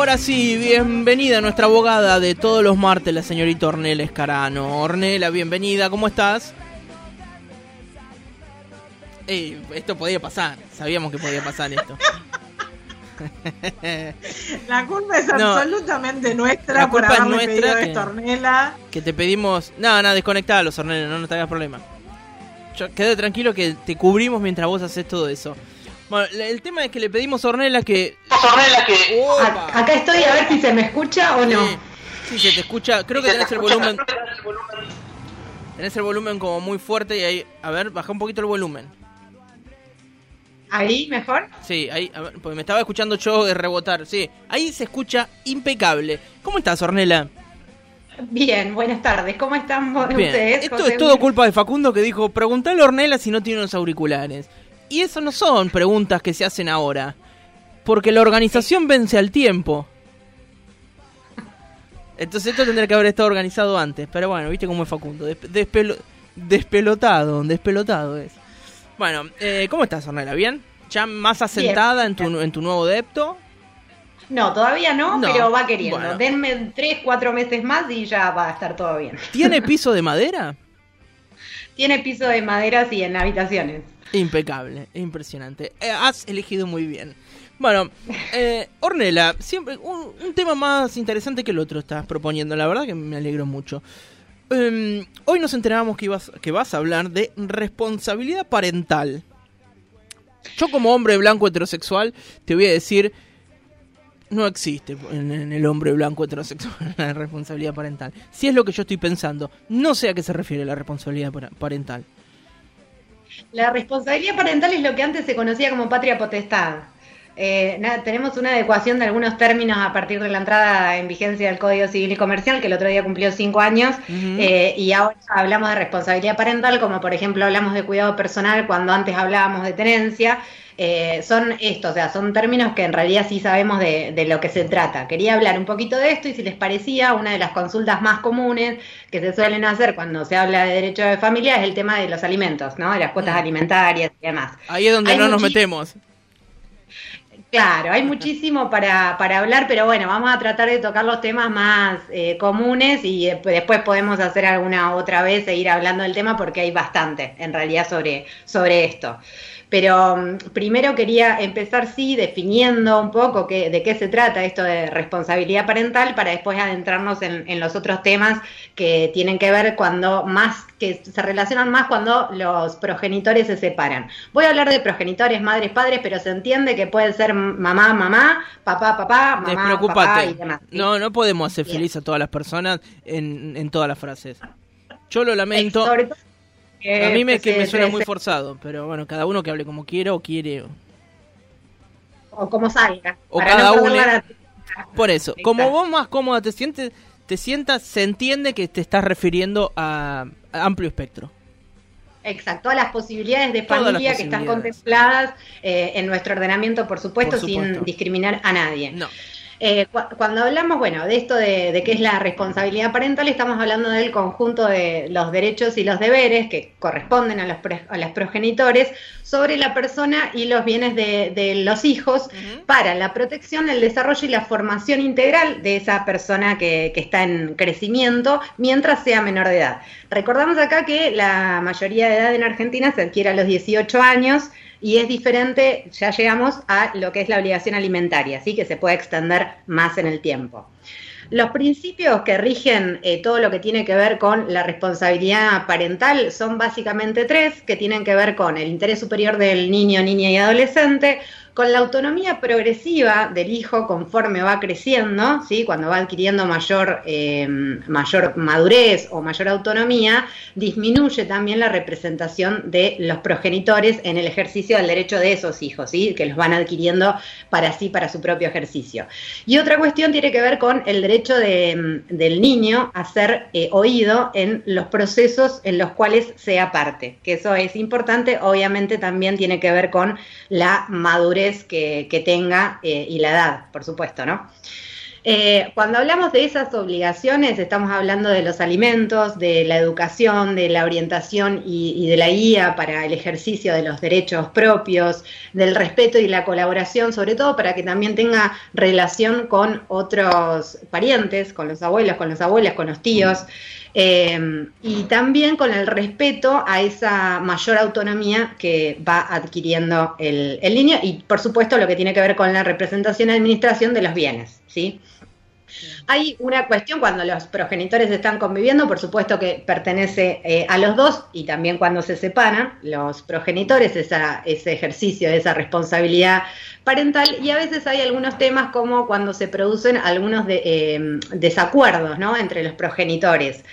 Ahora sí, bienvenida a nuestra abogada de todos los martes, la señorita Ornella Escarano. Ornella, bienvenida, ¿cómo estás? Ey, esto podía pasar, sabíamos que podía pasar esto. La culpa es absolutamente nuestra por haberle es nuestra que, esto, Ornella. Que te pedimos... No, no, los Ornella, no, no te hagas problema. Yo, quédate tranquilo que te cubrimos mientras vos haces todo eso. Bueno, el tema es que le pedimos a Ornella que. Ornella que. Acá estoy a ver si se me escucha o no. Sí, se te escucha. Creo que tenés el volumen. Tenés el volumen como muy fuerte y ahí. A ver, baja un poquito el volumen. ¿Ahí mejor? Sí, ahí, a ver, porque me estaba escuchando yo de rebotar. Sí, ahí se escucha impecable. ¿Cómo estás, Ornella? Bien, buenas tardes. ¿Cómo están ustedes? Esto es todo culpa de Facundo que dijo, preguntale a Ornella si no tiene los auriculares. Y eso no son preguntas que se hacen ahora. Porque la organización vence al tiempo. Entonces esto tendría que haber estado organizado antes. Pero bueno, viste cómo es Facundo. despelotado, despelotado es. Bueno, eh, ¿cómo estás, Ornella? ¿Bien? ¿Ya más asentada en, tu, en tu nuevo depto? No, todavía no, pero va queriendo. Denme tres, cuatro meses más y ya va a estar todo bien. ¿Tiene piso de madera? Tiene piso de madera, sí, en habitaciones. Impecable, impresionante. Eh, has elegido muy bien. Bueno, eh, Ornella, siempre un, tema más interesante que el otro estás proponiendo. La verdad que me alegro mucho. Em, hoy nos enterábamos que, ibas, que vas a hablar de responsabilidad parental. Yo como hombre blanco heterosexual te voy a decir, no existe en, en, el hombre blanco heterosexual la responsabilidad parental. Si es lo que yo estoy pensando, no sé a qué se refiere la responsabilidad parental. La responsabilidad parental es lo que antes se conocía como patria potestad. Eh, tenemos una adecuación de algunos términos a partir de la entrada en vigencia del Código Civil y Comercial, que el otro día cumplió cinco años, eh, y ahora hablamos de responsabilidad parental, como por ejemplo hablamos de cuidado personal cuando antes hablábamos de tenencia, eh, son estos, o sea, son términos que en realidad sí sabemos de, lo que se trata. Quería hablar un poquito de esto y si les parecía, una de las consultas más comunes que se suelen hacer cuando se habla de derecho de familia es el tema de los alimentos, ¿no? De las cuotas mm. alimentarias y demás. Ahí es donde no nos metemos. Claro, hay muchísimo para, para, hablar, pero bueno, vamos a tratar de tocar los temas más eh, comunes y después podemos hacer alguna otra vez, seguir hablando del tema porque hay bastante en realidad sobre, sobre esto. Pero mm, primero quería empezar, sí, definiendo un poco de qué se trata esto de responsabilidad parental para después adentrarnos en, los otros temas que tienen que ver cuando más, que se relacionan más cuando los progenitores se separan. Voy a hablar de progenitores, madres, padres, pero se entiende que pueden ser mamá, mamá, papá, papá, mamá, papá y demás. No, no podemos hacer feliz a todas las personas en, en todas las frases. Yo lo lamento. A mí me, que me suena muy forzado, pero bueno, cada uno que hable como quiera o quiere. O, como salga. O cada uno. Por eso, como vos más cómoda te sientes, te sientas, se entiende que te estás refiriendo a, amplio espectro. Exacto, a las posibilidades de familia que están contempladas eh, en nuestro ordenamiento, por supuesto, sin discriminar a nadie. No. Eh, cuando hablamos, bueno, de esto de, qué es la responsabilidad parental, estamos hablando del conjunto de los derechos y los deberes que corresponden a los, a progenitores sobre la persona y los bienes de, los hijos para la protección, el desarrollo y la formación integral de esa persona que, que está en crecimiento mientras sea menor de edad. Recordamos acá que la mayoría de edad en Argentina se adquiere a los 18 años y es diferente, ya llegamos a lo que es la obligación alimentaria, así que se puede extender más en el tiempo. Los principios que rigen eh, todo lo que tiene que ver con la responsabilidad parental son básicamente tres, que tienen que ver con el interés superior del niño, niña y adolescente, con la autonomía progresiva del hijo conforme va creciendo, ¿sí? cuando va adquiriendo mayor, eh, mayor madurez o mayor autonomía, disminuye también la representación de los progenitores en el ejercicio del derecho de esos hijos, ¿sí? que los van adquiriendo para sí, para su propio ejercicio. Y otra cuestión tiene que ver con el derecho del niño a ser eh, oído en los procesos en los cuales sea parte, que eso es importante, obviamente también tiene que ver con la madurez que, tenga eh, y la edad, por supuesto, ¿no? Eh, cuando hablamos de esas obligaciones, estamos hablando de los alimentos, de la educación, de la orientación y, de la guía para el ejercicio de los derechos propios, del respeto y la colaboración, sobre todo para que también tenga relación con otros parientes, con los abuelos, con las abuelas, con los tíos. Eh, y también con el respeto a esa mayor autonomía que va adquiriendo el, el, niño y por supuesto lo que tiene que ver con la representación y administración de los bienes, ¿sí? Hay una cuestión cuando los progenitores están conviviendo, por supuesto que pertenece eh, a los dos y también cuando se separan los progenitores, ese ejercicio de esa responsabilidad parental y a veces hay algunos temas como cuando se producen algunos em, desacuerdos ¿no? entre los progenitores.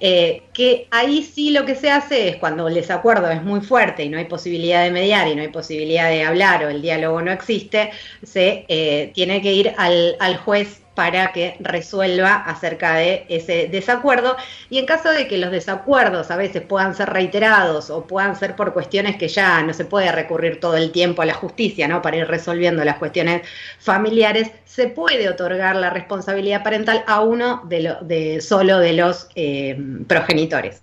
Eh, que ahí sí lo que se hace es cuando el desacuerdo es muy fuerte y no hay posibilidad de mediar y no hay posibilidad de hablar o el diálogo no existe, se eh, tiene que ir al juez para que resuelva acerca de ese desacuerdo y en caso de que los desacuerdos a veces puedan ser reiterados o puedan ser por cuestiones que ya no se puede recurrir todo el tiempo a la justicia, ¿no? Para ir resolviendo las cuestiones familiares, se puede otorgar la responsabilidad parental a uno de, de solo de los eh, progenitores.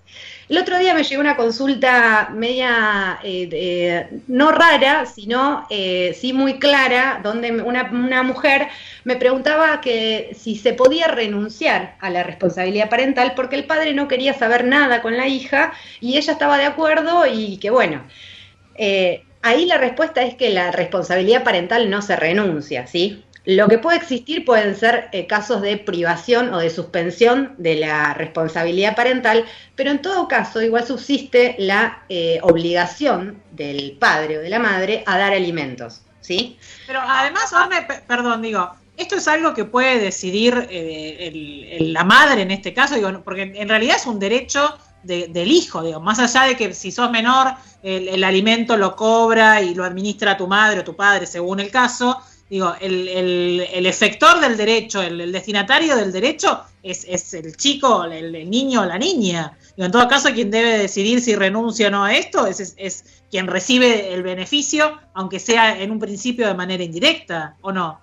El otro día me llegó una consulta media, eh, no rara, sino eh, sí muy clara, donde una, mujer me preguntaba que si se podía renunciar a la responsabilidad parental porque el padre no quería saber nada con la hija y ella estaba de acuerdo y que bueno. Eh, ahí la respuesta es que la responsabilidad parental no se renuncia, ¿sí? Lo que puede existir pueden ser eh, casos de privación o de suspensión de la responsabilidad parental, pero en todo caso igual subsiste la eh, obligación del padre o de la madre a dar alimentos, ¿sí? Pero además, perdón, digo, esto es algo que puede decidir eh, la madre en este caso, digo, porque en realidad es un derecho del hijo, digo, más allá de que si sos menor, el, el alimento lo cobra y lo administra tu madre o tu padre según el caso, digo, el, el, efector del derecho, el, destinatario del derecho es, es el chico, el, niño o la niña. Digo, en todo caso, quien debe decidir si renuncia o no a esto es, es, quien recibe el beneficio, aunque sea en un principio de manera indirecta, ¿o no?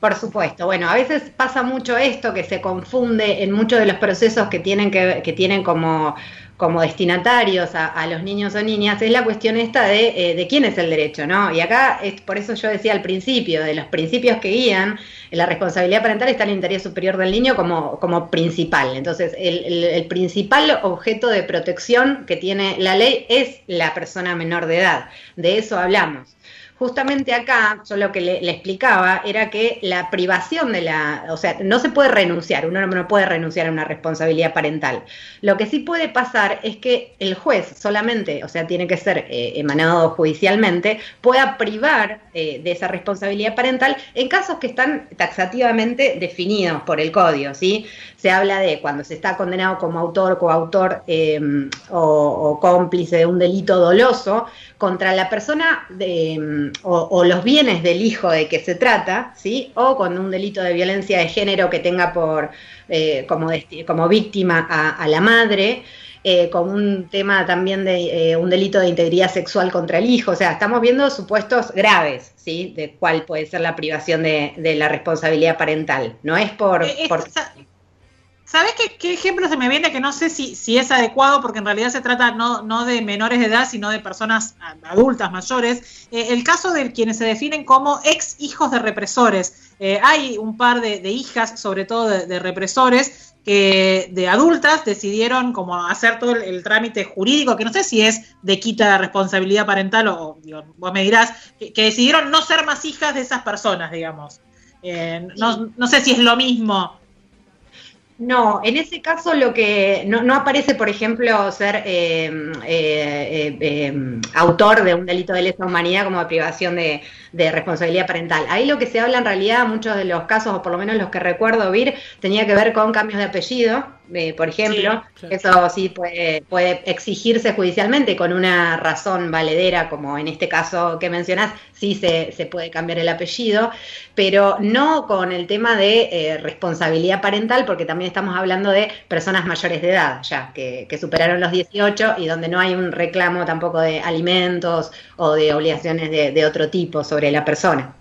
Por supuesto, bueno, a veces pasa mucho esto que se confunde en muchos de los procesos que tienen que, que tienen como como destinatarios a, los niños o niñas es la cuestión esta de, eh, de, quién es el derecho, ¿no? Y acá, es, por eso yo decía al principio, de los principios que guían, la responsabilidad parental está el interés superior del niño como, como principal. Entonces, el, principal objeto de protección que tiene la ley es la persona menor de edad. De eso hablamos justamente acá, yo lo que le, explicaba era que la privación de la, o sea, no se puede renunciar, uno no puede renunciar a una responsabilidad parental. Lo que sí puede pasar es que el juez solamente, o sea, tiene que ser eh, emanado judicialmente, pueda privar eh, de esa responsabilidad parental en casos que están taxativamente definidos por el código, ¿sí? Se habla de cuando se está condenado como autor, coautor eh, o, o cómplice de un delito doloso contra la persona de o, los bienes del hijo de que se trata, ¿sí? o con un delito de violencia de género que tenga por, eh, como, como víctima a, la madre, eh, con un tema también de eh, un delito de integridad sexual contra el hijo. O sea, estamos viendo supuestos graves, ¿sí? De cuál puede ser la privación de, la responsabilidad parental. No es por... por... ¿Sabes qué, ejemplo se me viene que no sé si, si es adecuado porque en realidad se trata no, no de menores de edad, sino de personas adultas mayores? Eh, el caso de quienes se definen como ex hijos de represores. Eh, hay un par de, hijas, sobre todo de, represores, que de adultas decidieron como hacer todo el, trámite jurídico, que no sé si es de quita de responsabilidad parental o, vos me dirás, que, decidieron no ser más hijas de esas personas, digamos. Eh, no, no sé si es lo mismo No, en ese caso lo que no, aparece, por ejemplo, ser eh, eh, eh, autor de un delito de lesa humanidad como privación de, responsabilidad parental. Ahí lo que se habla en realidad, muchos de los casos, o por lo menos los que recuerdo oír, tenía que ver con cambios de apellido, por ejemplo. Eso sí puede, puede exigirse judicialmente con una razón valedera, como en este caso que mencionás, sí se, se puede cambiar el apellido, pero no con el tema de responsabilidad parental, porque también estamos hablando de personas mayores de edad, ya, que, superaron los 18 y donde no hay un reclamo tampoco de alimentos o de obligaciones de, otro tipo sobre la persona.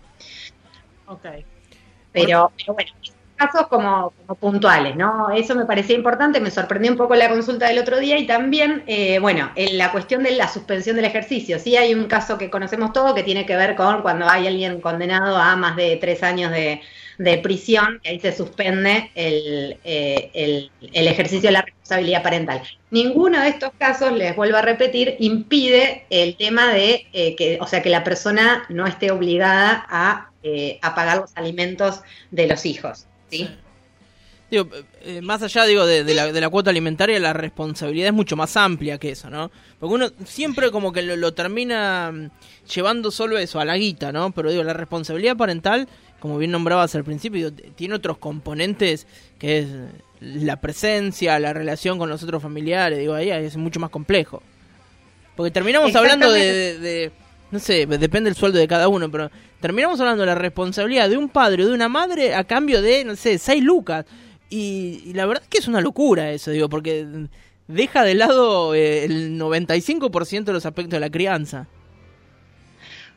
Ok. Pero, bueno, casos como, puntuales, ¿no? Eso me parecía importante, me sorprendió un poco la consulta del otro día y también, eh, bueno, en la cuestión de la suspensión del ejercicio. Sí hay un caso que conocemos todo que tiene que ver con cuando hay alguien condenado a más de tres años de, prisión, que ahí se suspende el, eh, el, ejercicio de la responsabilidad parental. Ninguno de estos casos, les vuelvo a repetir, impide el tema de eh, que, o sea, que la persona no esté obligada a, eh, a pagar los alimentos de los hijos. ¿Sí? Digo, más allá digo de, de, la, de, la, cuota alimentaria, la responsabilidad es mucho más amplia que eso, ¿no? Porque uno siempre como que lo, lo termina mm, llevando solo eso, a la guita, ¿no? Pero digo, la responsabilidad parental como bien nombrabas al principio, tiene otros componentes que es la presencia, la relación con los otros familiares, digo, ahí es mucho más complejo. Porque terminamos hablando de, no sé, depende del sueldo de cada uno, pero terminamos hablando de la responsabilidad de un padre o de una madre a cambio de, no sé, seis lucas. Y, la verdad es que es una locura eso, digo, porque deja de lado eh, el 95% de los aspectos de la crianza.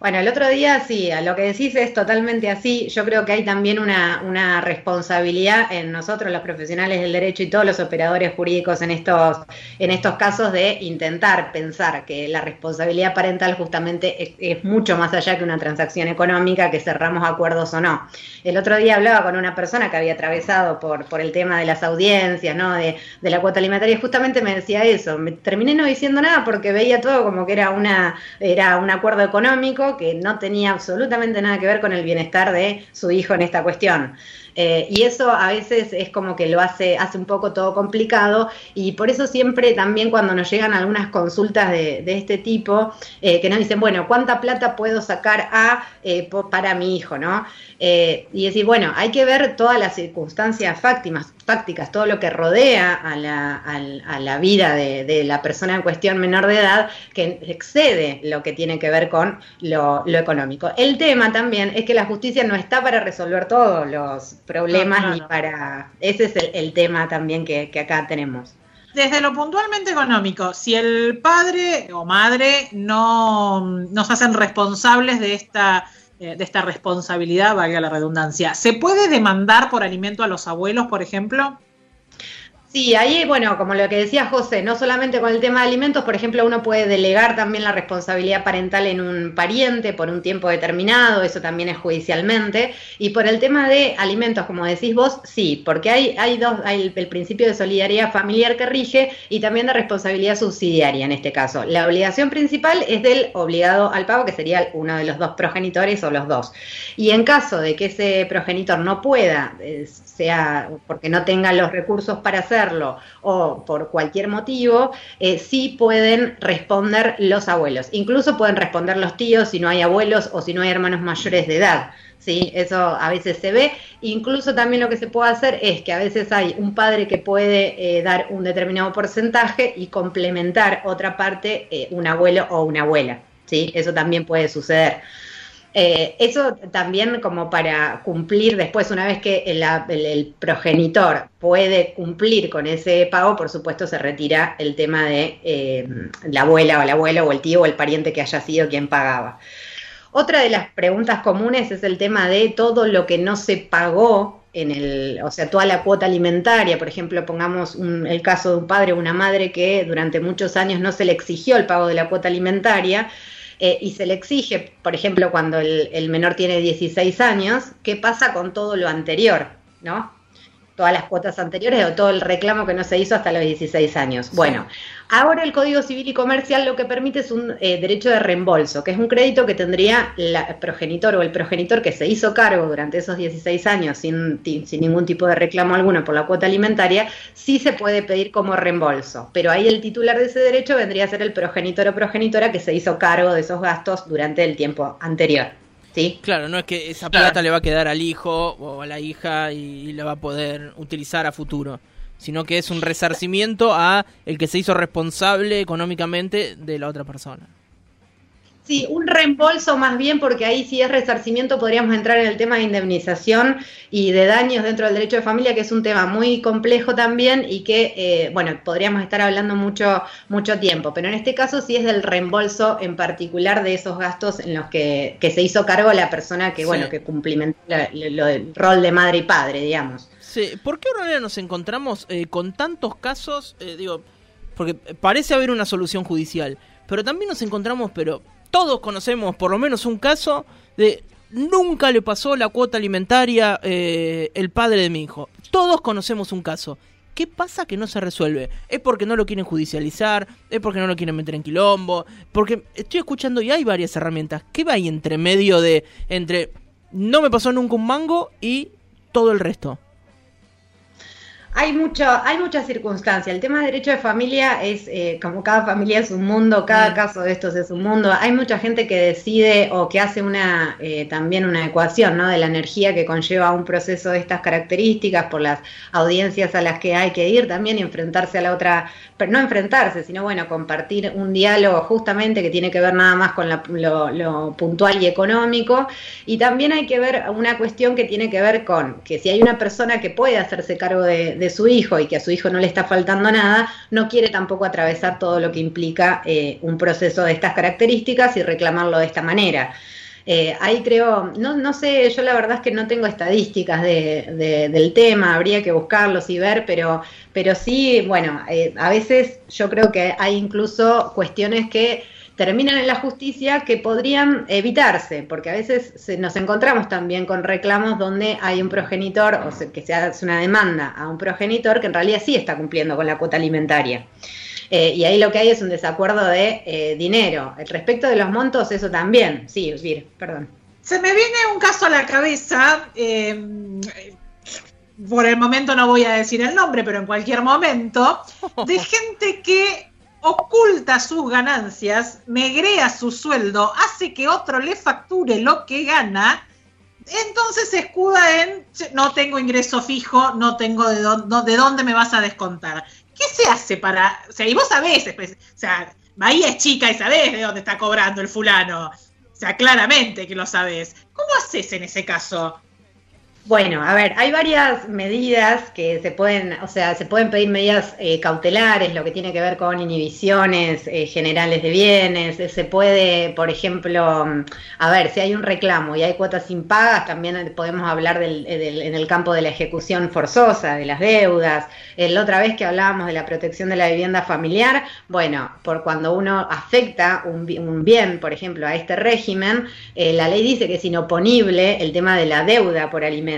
Bueno, el otro día sí, a lo que decís es totalmente así. Yo creo que hay también una, una, responsabilidad en nosotros, los profesionales del derecho y todos los operadores jurídicos en estos, en estos casos de intentar pensar que la responsabilidad parental justamente es, mucho más allá que una transacción económica, que cerramos acuerdos o no. El otro día hablaba con una persona que había atravesado por, por el tema de las audiencias, ¿no? De, de la cuota alimentaria, y justamente me decía eso. Me terminé no diciendo nada porque veía todo como que era una, era un acuerdo económico que no tenía absolutamente nada que ver con el bienestar de su hijo en esta cuestión. Eh, y eso a veces es como que lo hace, hace un poco todo complicado y por eso siempre también cuando nos llegan algunas consultas de, este tipo, eh, que nos dicen, bueno, ¿cuánta plata puedo sacar a, eh, para mi hijo? ¿no? y decir, bueno, hay que ver todas las circunstancias fácticas, fácticas todo lo que rodea a la, a, la vida de, la persona en cuestión menor de edad, que excede lo que tiene que ver con lo, económico. El tema también es que la justicia no está para resolver todos los problemas ni para... Ese es el, tema también que, acá tenemos. Desde lo puntualmente económico, si el padre o madre no nos hacen responsables de esta eh, de esta responsabilidad, valga la redundancia. ¿Se puede demandar por alimento a los abuelos, por ejemplo? Sí, ahí, bueno, como lo que decía José, no solamente con el tema de alimentos, por ejemplo, uno puede delegar también la responsabilidad parental en un pariente por un tiempo determinado, eso también es judicialmente. Y por el tema de alimentos, como decís vos, sí, porque hay, hay dos, hay el, principio de solidaridad familiar que rige y también de responsabilidad subsidiaria en este caso. La obligación principal es del obligado al pago, que sería uno de los dos progenitores o los dos. Y en caso de que ese progenitor no pueda, eh, sea porque no tenga los recursos para hacer, o por cualquier motivo, eh, sí pueden responder los abuelos. Incluso pueden responder los tíos si no hay abuelos o si no hay hermanos mayores de edad. ¿sí? Eso a veces se ve. Incluso también lo que se puede hacer es que a veces hay un padre que puede eh, dar un determinado porcentaje y complementar otra parte eh, un abuelo o una abuela. ¿sí? Eso también puede suceder. Eh, eso también como para cumplir después, una vez que el, progenitor puede cumplir con ese pago, por supuesto se retira el tema de eh, la abuela o el abuelo o el tío o el pariente que haya sido quien pagaba. Otra de las preguntas comunes es el tema de todo lo que no se pagó en el, o sea, toda la cuota alimentaria, por ejemplo, pongamos el caso de un padre o una madre que durante muchos años no se le exigió el pago de la cuota alimentaria, eh, y se le exige, por ejemplo, cuando el, menor tiene 16 años, ¿qué pasa con todo lo anterior? ¿no? Todas las cuotas anteriores o todo el reclamo que no se hizo hasta los 16 años. Bueno, ahora el Código Civil y Comercial lo que permite es un eh, derecho de reembolso, que es un crédito que tendría el progenitor o el progenitor que se hizo cargo durante esos 16 años sin, sin ningún tipo de reclamo alguno por la cuota alimentaria, sí se puede pedir como reembolso. Pero ahí el titular de ese derecho vendría a ser el progenitor o progenitora que se hizo cargo de esos gastos durante el tiempo anterior. ¿Sí? Claro, no es que esa plata le va a quedar al hijo o a la hija y, la va a poder utilizar a futuro, sino que es un resarcimiento a el que se hizo responsable económicamente de la otra persona. Sí, un reembolso más bien, porque ahí si es resarcimiento podríamos entrar en el tema de indemnización y de daños dentro del derecho de familia, que es un tema muy complejo también y que, eh, bueno, podríamos estar hablando mucho, mucho tiempo. Pero en este caso sí es del reembolso en particular de esos gastos en los que, se hizo cargo la persona que, bueno, que cumplimentó el rol de madre y padre, digamos. Sí, ¿por qué ahora nos encontramos eh, con tantos casos? Eh, digo, porque parece haber una solución judicial, pero también nos encontramos, pero todos conocemos por lo menos un caso de nunca le pasó la cuota alimentaria eh, el padre de mi hijo. Todos conocemos un caso. ¿Qué pasa que no se resuelve? ¿Es porque no lo quieren judicializar? ¿Es porque no lo quieren meter en quilombo? Porque estoy escuchando y hay varias herramientas. ¿Qué va ahí entre medio de entre no me pasó nunca un mango y todo el resto? Hay mucho, hay muchas circunstancias. El tema de derecho de familia es eh, como cada familia es un mundo, cada mm. caso de estos es un mundo. Hay mucha gente que decide o que hace una eh, también una ecuación, ¿no? De la energía que conlleva un proceso de estas características por las audiencias a las que hay que ir también y enfrentarse a la otra, pero no enfrentarse, sino bueno compartir un diálogo justamente que tiene que ver nada más con lo, puntual y económico. Y también hay que ver una cuestión que tiene que ver con que si hay una persona que puede hacerse cargo de de su hijo y que a su hijo no le está faltando nada, no quiere tampoco atravesar todo lo que implica eh, un proceso de estas características y reclamarlo de esta manera. Eh, ahí creo, no, no sé, yo la verdad es que no tengo estadísticas de, del tema, habría que buscarlos y ver, pero, pero sí, bueno, eh, a veces yo creo que hay incluso cuestiones que terminan en la justicia que podrían evitarse, porque a veces nos encontramos también con reclamos donde hay un progenitor, o que se hace una demanda a un progenitor que en realidad sí está cumpliendo con la cuota alimentaria. Eh, y ahí lo que hay es un desacuerdo de eh, dinero. Respecto de los montos, eso también. Sí, Vir, perdón. Se me viene un caso a la cabeza. Em, por el momento no voy a decir el nombre, pero en cualquier momento, de gente que oculta sus ganancias, negrea su sueldo, hace que otro le facture lo que gana, entonces se escuda en no tengo ingreso fijo, no tengo de, de dónde me vas a descontar. ¿Qué se hace para.? O sea, y vos sabés, pues, o sea, Bahía es chica y sabés de dónde está cobrando el fulano. O sea, claramente que lo sabés. ¿Cómo haces en ese caso? Bueno, a ver, hay varias medidas que se pueden, o sea, se pueden pedir medidas eh, cautelares, lo que tiene que ver con inhibiciones eh, generales de bienes, eh, se puede, por ejemplo, mm, a ver, si hay un reclamo y hay cuotas impagas, también podemos hablar del, en el campo de la ejecución forzosa, de las deudas. la otra vez que hablábamos de la protección de la vivienda familiar, bueno, por cuando uno afecta un, un bien, por ejemplo, a este régimen, la ley dice que es inoponible el tema de la deuda por alimentos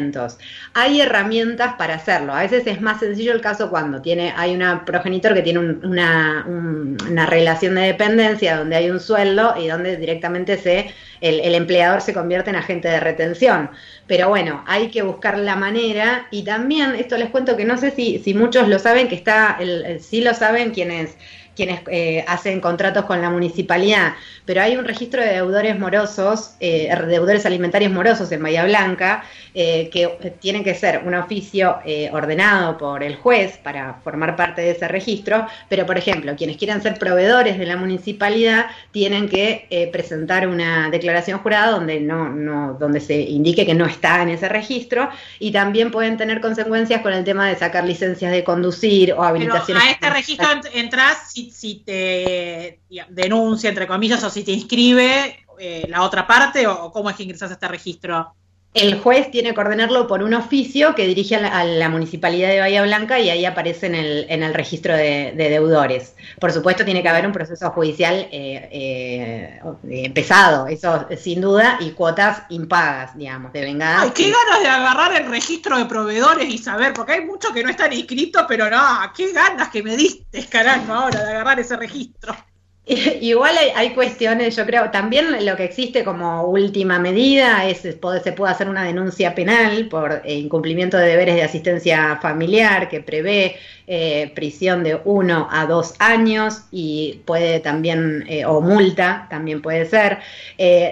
hay herramientas para hacerlo. A veces es más sencillo el caso cuando tiene, hay una progenitor que tiene una, una, relación de dependencia donde hay un sueldo y donde directamente se, el, empleador se convierte en agente de retención. Pero bueno, hay que buscar la manera y también, esto les cuento que no sé si, muchos lo saben, que está, el, sí lo saben quienes quienes eh, hacen contratos con la municipalidad, pero hay un registro de deudores morosos, eh, deudores alimentarios morosos en Bahía Blanca, eh, que tiene que ser un oficio ordenado por el juez para formar parte de ese registro, pero por ejemplo, quienes quieran ser proveedores de la municipalidad tienen que presentar una declaración jurada donde no, no, donde se indique que no está en ese registro y también pueden tener consecuencias con el tema de sacar licencias de conducir o habilitaciones. Pero a este registro entras si, si te denuncia, entre comillas, o si te inscribe la otra parte, o cómo es que ingresas a este registro. El juez tiene que ordenarlo por un oficio que dirige a la, municipalidad de Bahía Blanca y ahí aparece en el, en el registro de, deudores. Por supuesto, tiene que haber un proceso judicial eh, eh, pesado, eso sin duda, y cuotas impagas, digamos, de venganza. Ay, qué ganas de agarrar el registro de proveedores y saber, porque hay muchos que no están inscritos, pero no, qué ganas que me diste, carajo, ahora de agarrar ese registro. Igual hay, cuestiones, yo creo, también lo que existe como última medida es se puede hacer una denuncia penal por eh, incumplimiento de deberes de asistencia familiar que prevé eh, prisión de uno a dos años y puede también, eh, o multa también puede ser.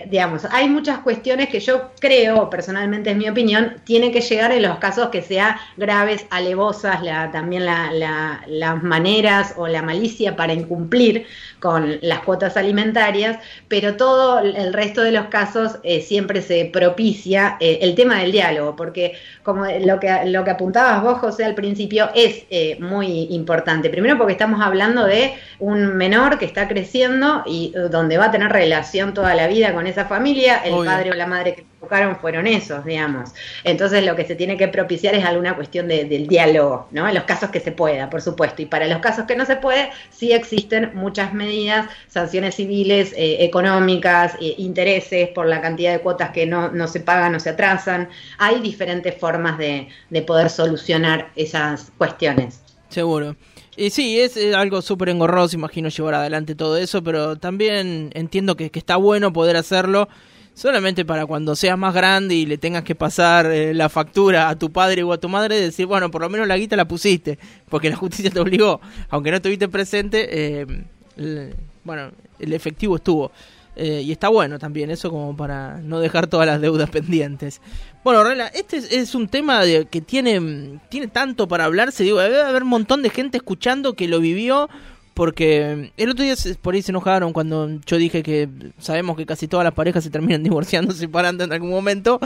Digamos, hay muchas cuestiones que yo creo, personalmente es mi opinión, tiene que llegar en los casos que sean graves, alevosas, la, también las maneras o la malicia para incumplir con las cuotas alimentarias, pero todo el resto de los casos siempre se propicia el tema del diálogo, porque como lo que, lo que apuntabas vos, José, al principio, es muy importante. Primero porque estamos hablando de un menor que está creciendo y uh, donde va a tener relación toda la vida con esa familia, el padre o la madre que fueron esos, digamos. Entonces lo que se tiene que propiciar es alguna cuestión del diálogo, ¿no? En los casos que se pueda, por supuesto. Y para los casos que no se puede, sí existen muchas medidas, sanciones civiles, eh, económicas, eh, intereses por la cantidad de cuotas que no, no se pagan o se atrasan. Hay diferentes formas de, de poder solucionar esas cuestiones. Seguro. Y sí, es algo súper engorroso, imagino llevar adelante todo eso, pero también entiendo que, está bueno poder hacerlo solamente para cuando seas más grande y le tengas que pasar eh, la factura a tu padre o a tu madre, decir, bueno, por lo menos la guita la pusiste, porque la justicia te obligó, aunque no estuviste presente, eh, bueno, el efectivo estuvo. Eh, y está bueno también eso como para no dejar todas las deudas pendientes. Bueno, Rela, este es, un tema de, que tiene, tiene tanto para hablarse. Digo, debe haber un montón de gente escuchando que lo vivió. Porque el otro día por ahí se enojaron cuando yo dije que sabemos que casi todas las parejas se terminan divorciando, separando en algún momento.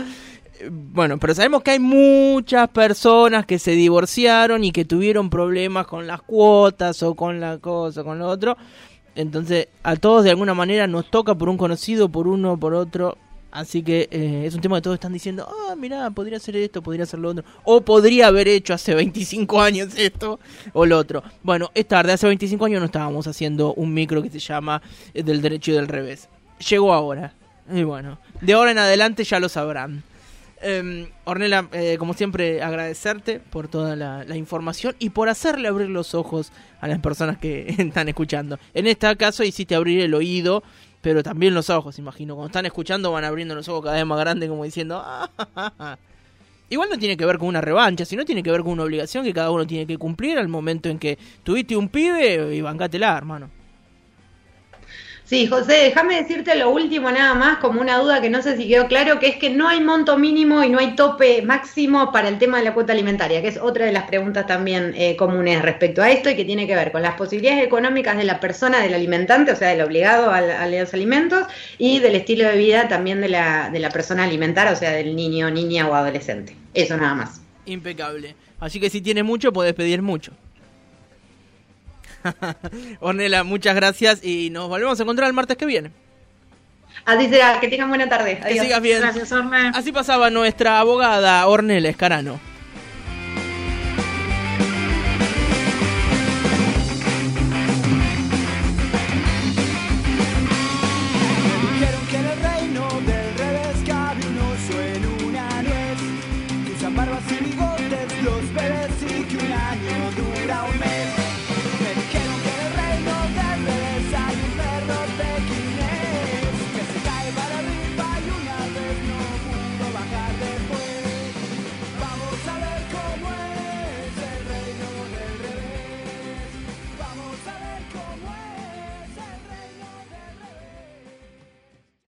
Bueno, pero sabemos que hay muchas personas que se divorciaron y que tuvieron problemas con las cuotas o con la cosa, con lo otro. Entonces, a todos de alguna manera nos toca por un conocido, por uno, por otro. Así que eh, es un tema que todos están diciendo, ah, mira, podría ser esto, podría ser lo otro. O podría haber hecho hace 25 años esto o lo otro. Bueno, es tarde, hace 25 años no estábamos haciendo un micro que se llama eh, del derecho y del revés. Llegó ahora. Y bueno, de ahora en adelante ya lo sabrán. Eh, Ornella, eh, como siempre, agradecerte por toda la, información y por hacerle abrir los ojos a las personas que están escuchando. En este caso hiciste abrir el oído, pero también los ojos, imagino. Cuando están escuchando van abriendo los ojos cada vez más grandes como diciendo... Ah, Igual no tiene que ver con una revancha, sino tiene que ver con una obligación que cada uno tiene que cumplir al momento en que tuviste un pibe y bancátela, hermano. Sí, José, déjame decirte lo último nada más, como una duda que no sé si quedó claro, que es que no hay monto mínimo y no hay tope máximo para el tema de la cuota alimentaria, que es otra de las preguntas también eh, comunes respecto a esto y que tiene que ver con las posibilidades económicas de la persona, del alimentante, o sea, del obligado a, los alimentos, y del estilo de vida también de la, de la persona alimentar, o sea, del niño, niña o adolescente. Eso nada más. Impecable. Así que si tiene mucho, puedes pedir mucho. Ornela, muchas gracias y nos volvemos a encontrar el martes que viene. Así será, que tengan buena tarde. Que sigas bien. Gracias, Orne. Así pasaba nuestra abogada Ornela Escarano.